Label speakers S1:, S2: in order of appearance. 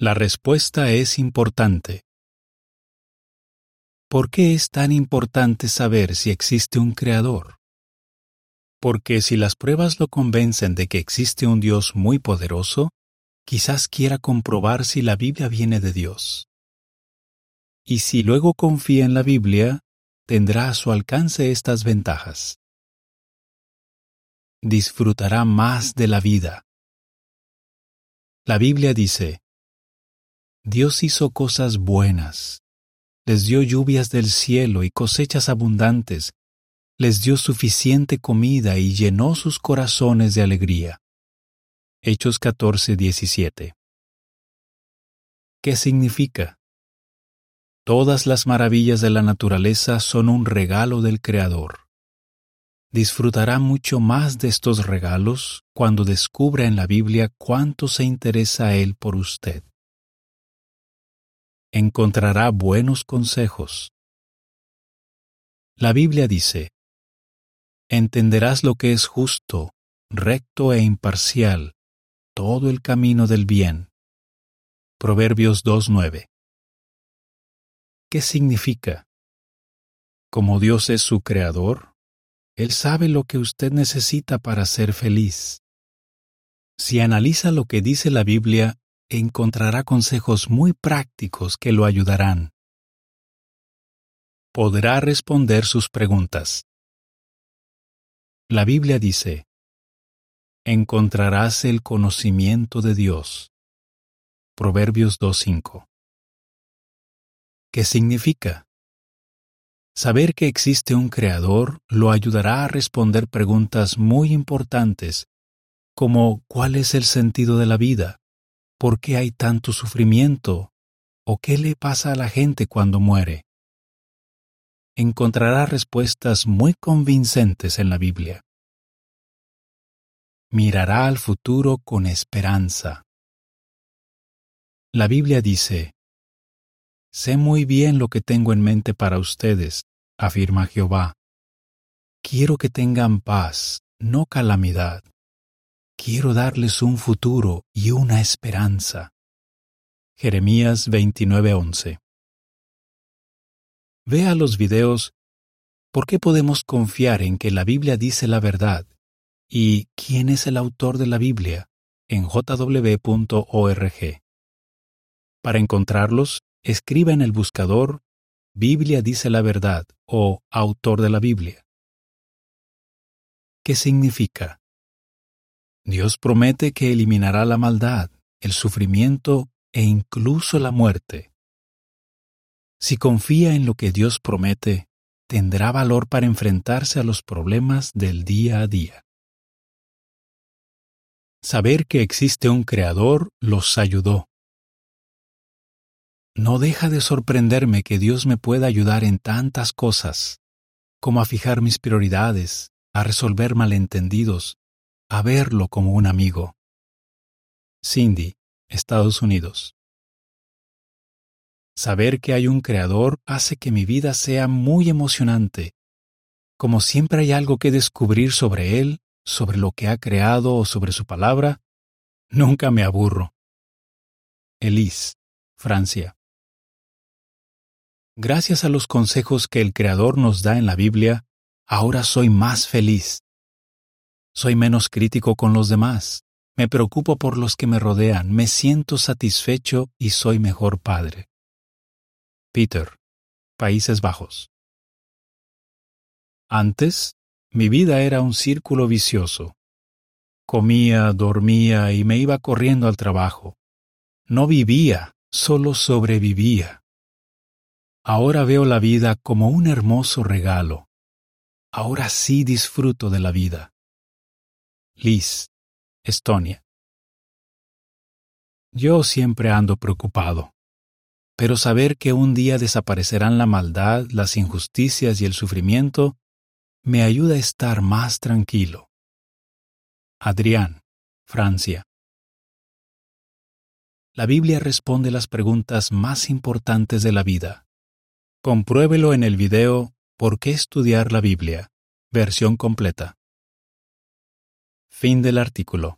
S1: La respuesta es importante. ¿Por qué es tan importante saber si existe un creador? Porque si las pruebas lo convencen de que existe un Dios muy poderoso, quizás quiera comprobar si la Biblia viene de Dios. Y si luego confía en la Biblia, tendrá a su alcance estas ventajas. Disfrutará más de la vida. La Biblia dice, Dios hizo cosas buenas, les dio lluvias del cielo y cosechas abundantes, les dio suficiente comida y llenó sus corazones de alegría. Hechos 14, 17. ¿Qué significa? Todas las maravillas de la naturaleza son un regalo del Creador. Disfrutará mucho más de estos regalos cuando descubra en la Biblia cuánto se interesa Él por usted encontrará buenos consejos. La Biblia dice, Entenderás lo que es justo, recto e imparcial, todo el camino del bien. Proverbios 2.9. ¿Qué significa? Como Dios es su creador, Él sabe lo que usted necesita para ser feliz. Si analiza lo que dice la Biblia encontrará consejos muy prácticos que lo ayudarán. Podrá responder sus preguntas. La Biblia dice, encontrarás el conocimiento de Dios. Proverbios 2.5. ¿Qué significa? Saber que existe un Creador lo ayudará a responder preguntas muy importantes como ¿cuál es el sentido de la vida? ¿Por qué hay tanto sufrimiento? ¿O qué le pasa a la gente cuando muere? Encontrará respuestas muy convincentes en la Biblia. Mirará al futuro con esperanza. La Biblia dice, Sé muy bien lo que tengo en mente para ustedes, afirma Jehová. Quiero que tengan paz, no calamidad quiero darles un futuro y una esperanza. Jeremías 29:11 Vea los videos ¿Por qué podemos confiar en que la Biblia dice la verdad? ¿Y quién es el autor de la Biblia? en jw.org. Para encontrarlos, escriba en el buscador Biblia dice la verdad o autor de la Biblia. ¿Qué significa? Dios promete que eliminará la maldad, el sufrimiento e incluso la muerte. Si confía en lo que Dios promete, tendrá valor para enfrentarse a los problemas del día a día. Saber que existe un Creador los ayudó. No deja de sorprenderme que Dios me pueda ayudar en tantas cosas, como a fijar mis prioridades, a resolver malentendidos, a verlo como un amigo. Cindy, Estados Unidos. Saber que hay un creador hace que mi vida sea muy emocionante. Como siempre hay algo que descubrir sobre él, sobre lo que ha creado o sobre su palabra, nunca me aburro. Elise, Francia. Gracias a los consejos que el Creador nos da en la Biblia, ahora soy más feliz. Soy menos crítico con los demás. Me preocupo por los que me rodean, me siento satisfecho y soy mejor padre. Peter, Países Bajos. Antes, mi vida era un círculo vicioso. Comía, dormía y me iba corriendo al trabajo. No vivía, solo sobrevivía. Ahora veo la vida como un hermoso regalo. Ahora sí disfruto de la vida. Liz, Estonia. Yo siempre ando preocupado, pero saber que un día desaparecerán la maldad, las injusticias y el sufrimiento me ayuda a estar más tranquilo. Adrián, Francia. La Biblia responde las preguntas más importantes de la vida. Compruébelo en el video ¿Por qué estudiar la Biblia? Versión completa. Fin del artículo.